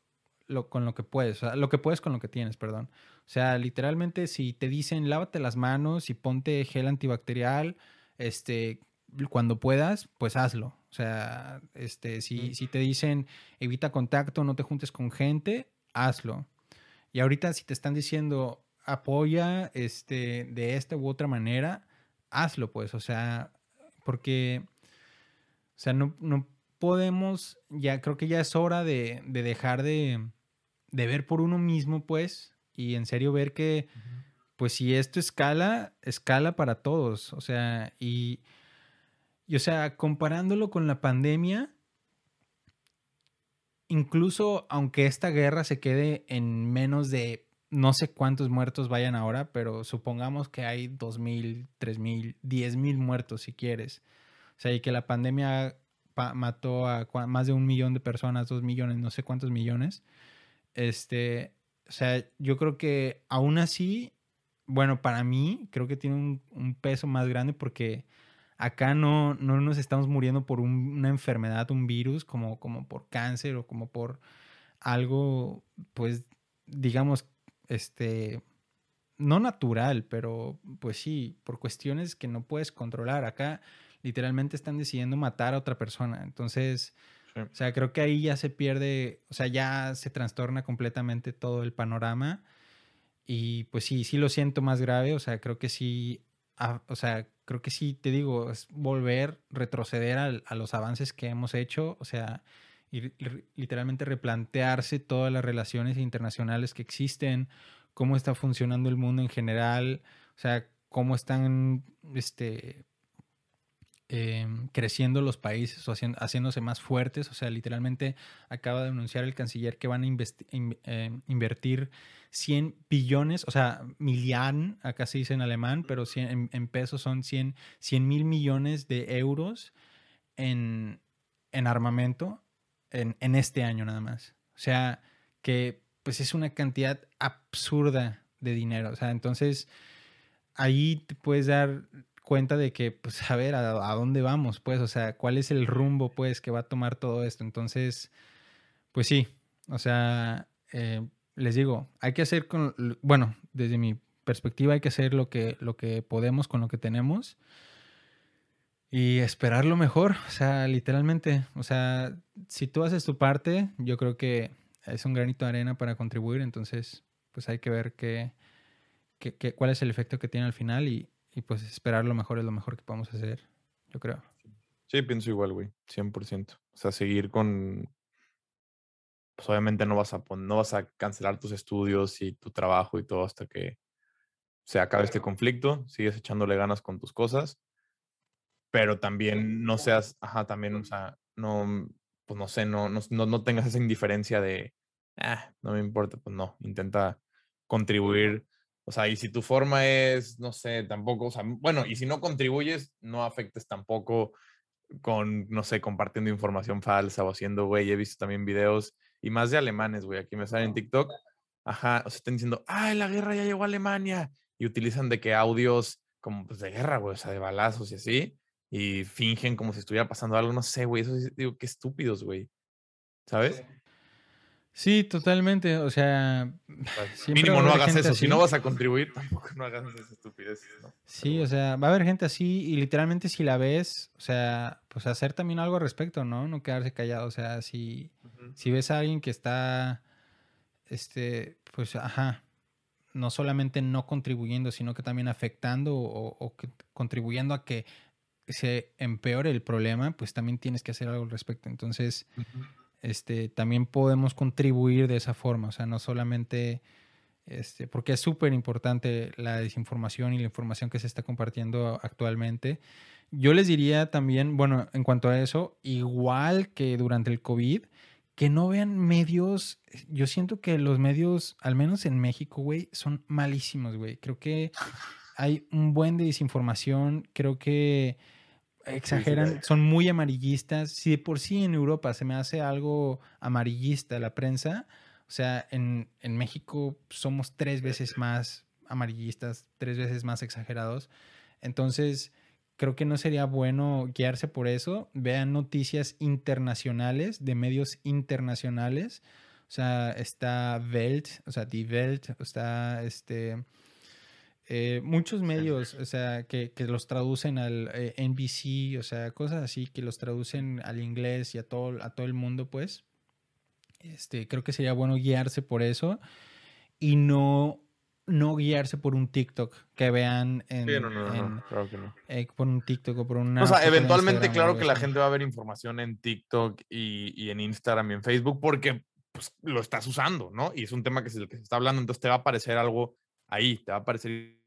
lo, con lo que puedes, o sea, lo que puedes con lo que tienes, perdón. O sea, literalmente si te dicen lávate las manos y ponte gel antibacterial, este, cuando puedas, pues hazlo. O sea, este, si, si te dicen evita contacto, no te juntes con gente, hazlo. Y ahorita si te están diciendo apoya este, de esta u otra manera, hazlo pues. O sea, porque, o sea, no, no podemos, ya creo que ya es hora de, de dejar de, de, ver por uno mismo pues y en serio ver que, pues si esto escala, escala para todos. O sea, y y o sea, comparándolo con la pandemia, incluso aunque esta guerra se quede en menos de no sé cuántos muertos vayan ahora, pero supongamos que hay 2.000, 3.000, 10.000 muertos si quieres. O sea, y que la pandemia mató a más de un millón de personas, dos millones, no sé cuántos millones. Este, o sea, yo creo que aún así, bueno, para mí creo que tiene un, un peso más grande porque Acá no, no nos estamos muriendo por una enfermedad, un virus, como, como por cáncer o como por algo, pues, digamos, este, no natural, pero pues sí, por cuestiones que no puedes controlar. Acá literalmente están decidiendo matar a otra persona. Entonces, o sea, creo que ahí ya se pierde, o sea, ya se trastorna completamente todo el panorama. Y pues sí, sí lo siento más grave, o sea, creo que sí, o sea, creo que sí, te digo, es volver, retroceder a, los avances que hemos hecho, o sea, y, literalmente replantearse todas las relaciones internacionales que existen, cómo está funcionando el mundo en general, o sea, cómo están este, em, creciendo los países o haciéndose más fuertes. O sea, literalmente acaba de anunciar el canciller que van a em, invertir 100 billones, o sea, milian, acá se dice en alemán, pero en, pesos son 100, mil millones de euros en, armamento en, en, este año nada más. O sea, que pues es una cantidad absurda de dinero. O sea, entonces ahí te puedes dar cuenta de que, pues, a ver, a, dónde vamos, pues, o sea, cuál es el rumbo, pues, que va a tomar todo esto. Entonces, pues sí, o sea, eh, les digo, hay que hacer con, bueno, desde mi perspectiva hay que hacer lo que, lo que podemos con lo que tenemos y esperar lo mejor, o sea, literalmente, o sea, si tú haces tu parte, yo creo que es un granito de arena para contribuir, entonces, pues hay que ver qué, cuál es el efecto que tiene al final y, y, pues esperar lo mejor es lo mejor que podemos hacer, yo creo. Sí, pienso igual, güey, 100%. O sea, seguir con, pues obviamente no vas a, no vas a cancelar tus estudios y tu trabajo y todo hasta que se acabe este conflicto, sigues echándole ganas con tus cosas, pero también no seas, ajá, también, o sea, no, pues no sé, no, no, no tengas esa indiferencia de, ah, no me importa, pues no, intenta contribuir, o sea, y si tu forma es, no sé, tampoco, o sea, bueno, y si no contribuyes, no afectes tampoco con, no sé, compartiendo información falsa o haciendo, güey, he visto también videos y más de alemanes, güey. Aquí me salen en TikTok. Ajá, o sea, están diciendo, ay, la guerra ya llegó a Alemania. Y utilizan de que audios como pues, de guerra, güey, o sea, de balazos y así. Y fingen como si estuviera pasando algo, no sé, güey. Eso digo, qué estúpidos, güey. ¿Sabes? Sí, totalmente. O sea, mínimo no hagas eso. Si no vas a contribuir, tampoco no hagas esas estupideces, ¿no? Sí, o sea, va a haber gente así y literalmente si la ves, o sea, pues hacer también algo al respecto, ¿no? No quedarse callado. O sea, si, si ves a alguien que está, este, pues, ajá, no solamente no contribuyendo, sino que también afectando o, contribuyendo a que se empeore el problema, pues también tienes que hacer algo al respecto. Entonces, este, también podemos contribuir de esa forma, o sea, no solamente, este, porque es súper importante la desinformación y la información que se está compartiendo actualmente. Yo les diría también, bueno, en cuanto a eso, igual que durante el COVID, que no vean medios. Yo siento que los medios, al menos en México, güey, son malísimos, güey. Creo que hay un buen de desinformación. Creo que exageran, son muy amarillistas. Si de por sí en Europa se me hace algo amarillista la prensa, o sea, en, en México somos tres veces más amarillistas, tres veces más exagerados. Entonces, creo que no sería bueno guiarse por eso. Vean noticias internacionales, de medios internacionales. O sea, está Welt, o sea, Die Welt, está este, Eh, muchos medios, o sea, que, que los traducen al eh, NBC, o sea, cosas así, que los traducen al inglés y a todo, a todo el mundo, pues. Este, creo que sería bueno guiarse por eso y no, no guiarse por un TikTok que vean en, Sí, no, no, no, en- no, claro que no. eh, por un TikTok o por una O sea, eventualmente, claro que la gente va a ver información en TikTok y, y en Instagram y en Facebook porque pues, lo estás usando, ¿no? Y es un tema que es el que se está hablando, entonces te va a aparecer algo ahí, te va a aparecer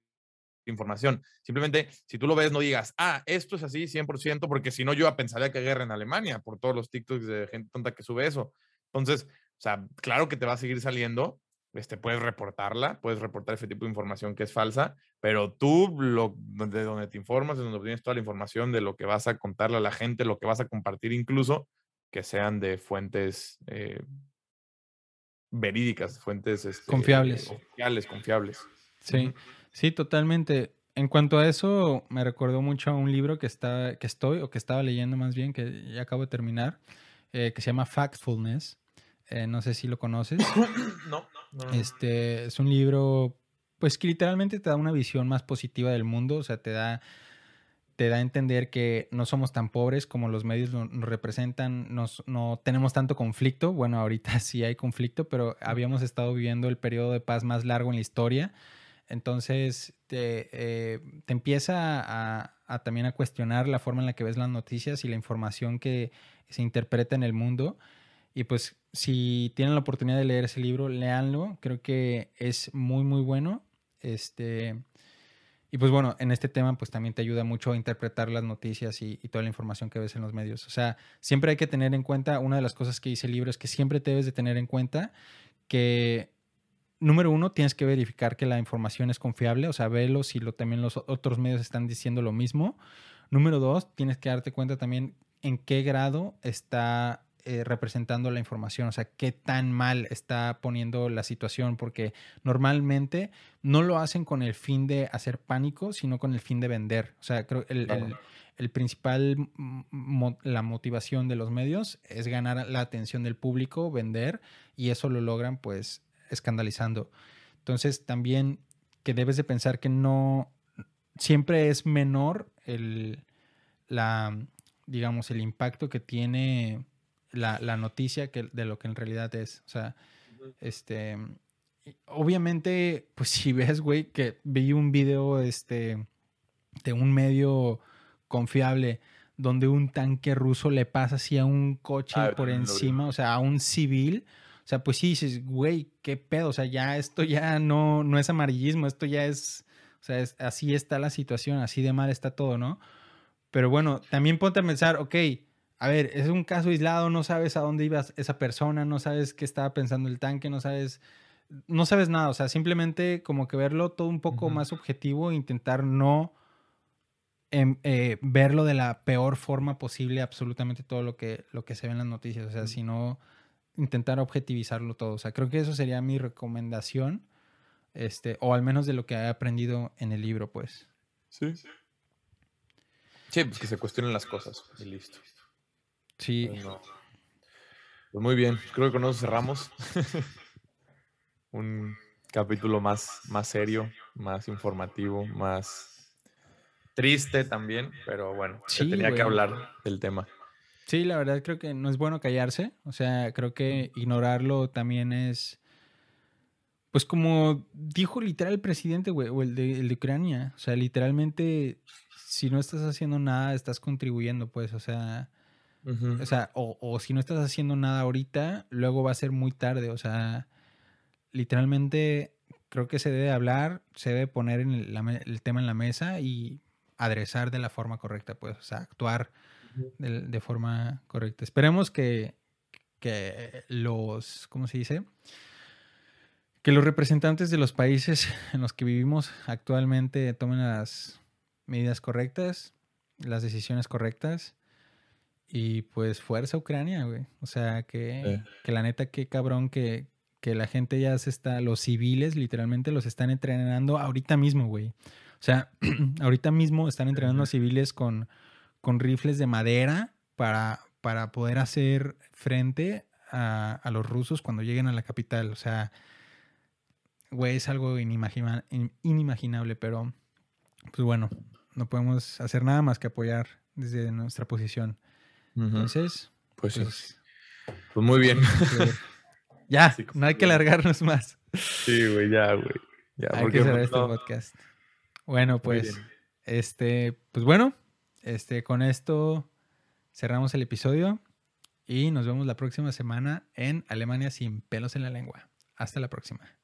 información. Simplemente, si tú lo ves, no digas, ah, esto es así 100%, porque si no, yo pensaría que guerra en Alemania por todos los TikToks de gente tonta que sube eso. Entonces, o sea, claro que te va a seguir saliendo, este, puedes reportarla, puedes reportar ese tipo de información que es falsa, pero tú, de donde te informas, de donde obtienes toda la información de lo que vas a contarle a la gente, lo que vas a compartir incluso, que sean de fuentes eh, verídicas, fuentes este, Confiables. oficiales, confiables. Sí, sí, totalmente. En cuanto a eso, me recordó mucho a un libro que, está, que estoy, o que estaba leyendo más bien, que ya acabo de terminar, eh, que se llama Factfulness. Eh, no sé si lo conoces. No, no, no. Este es un libro, pues que literalmente te da una visión más positiva del mundo, o sea, te da, te da a entender que no somos tan pobres como los medios nos representan, nos, no tenemos tanto conflicto, bueno, ahorita sí hay conflicto, pero habíamos estado viviendo el periodo de paz más largo en la historia, entonces te, eh, te empieza a, a también a cuestionar la forma en la que ves las noticias y la información que se interpreta en el mundo. Y pues si tienen la oportunidad de leer ese libro, léanlo. Creo que es muy, muy bueno. Este, y pues bueno, en este tema pues también te ayuda mucho a interpretar las noticias y, toda la información que ves en los medios. O sea, siempre hay que tener en cuenta, una de las cosas que dice el libro es que siempre te debes de tener en cuenta que, número uno, tienes que verificar que la información es confiable, o sea, velo si lo, también los otros medios están diciendo lo mismo. Número dos, tienes que darte cuenta también en qué grado está eh, representando la información, o sea, qué tan mal está poniendo la situación, porque normalmente no lo hacen con el fin de hacer pánico, sino con el fin de vender. O sea, creo el, Claro. el- el principal, mo- la motivación de los medios es ganar la atención del público, vender, y eso lo logran pues escandalizando. Entonces también que debes de pensar que no, siempre es menor el, la, digamos, el impacto que tiene la, la noticia que de lo que en realidad es. O sea, este, obviamente, pues si ves, güey, que vi un video, este, de un medio confiable donde un tanque ruso le pasa así a un coche Ah, por encima, o sea, a un civil. O sea, pues sí dices, güey, qué pedo, o sea, ya esto ya no, no es amarillismo, esto ya es, o sea, es- así está la situación, así de mal está todo, ¿no? Pero bueno, también ponte a pensar, ok, a ver, es un caso aislado, no sabes a dónde iba esa persona, no sabes qué estaba pensando el tanque, no sabes, no sabes nada, o sea, simplemente como que verlo todo un poco más objetivo e intentar no em, eh, verlo de la peor forma posible, absolutamente todo lo que, lo que se ve en las noticias, o sea, Ujú. sino intentar objetivizarlo todo, o sea, creo que eso sería mi recomendación, este, o al menos de lo que he aprendido en el libro, pues. Sí. Sí, pues que se cuestionen las cosas y listo. Sí, Pues no. Pues muy bien, creo que con eso cerramos. Un capítulo más, más serio, más informativo, más triste también, pero bueno, se tenía que hablar del tema. Sí, la verdad creo que no es bueno callarse. O sea, creo que ignorarlo también es. Pues como dijo literal el presidente, güey, o el de, el de Ucrania. O sea, literalmente, si no estás haciendo nada, estás contribuyendo, pues. O sea, o sea, o, o si no estás haciendo nada ahorita, luego va a ser muy tarde. O sea, literalmente creo que se debe hablar, se debe poner en el, la me- el tema en la mesa y adresar de la forma correcta, pues. O sea, actuar de, de forma correcta. Esperemos que, que los, ¿cómo se dice? Que los representantes de los países en los que vivimos actualmente tomen las medidas correctas, las decisiones correctas. Y pues fuerza Ucrania, güey. O sea, que, Sí. que la neta, qué cabrón que, que la gente ya se está, los civiles literalmente los están entrenando ahorita mismo, güey. O sea, ahorita mismo están entrenando a civiles con, con rifles de madera para, para poder hacer frente a, a los rusos cuando lleguen a la capital. O sea, güey, es algo inimaginable, pero pues bueno, no podemos hacer nada más que apoyar desde nuestra posición. Entonces, pues, pues, pues, muy bien. ya, no hay que alargarnos más. Sí, güey, ya, güey. hay que cerrar este podcast. Bueno, pues, este, pues bueno, este, con esto cerramos el episodio y nos vemos la próxima semana en Alemania sin pelos en la lengua. Hasta la próxima.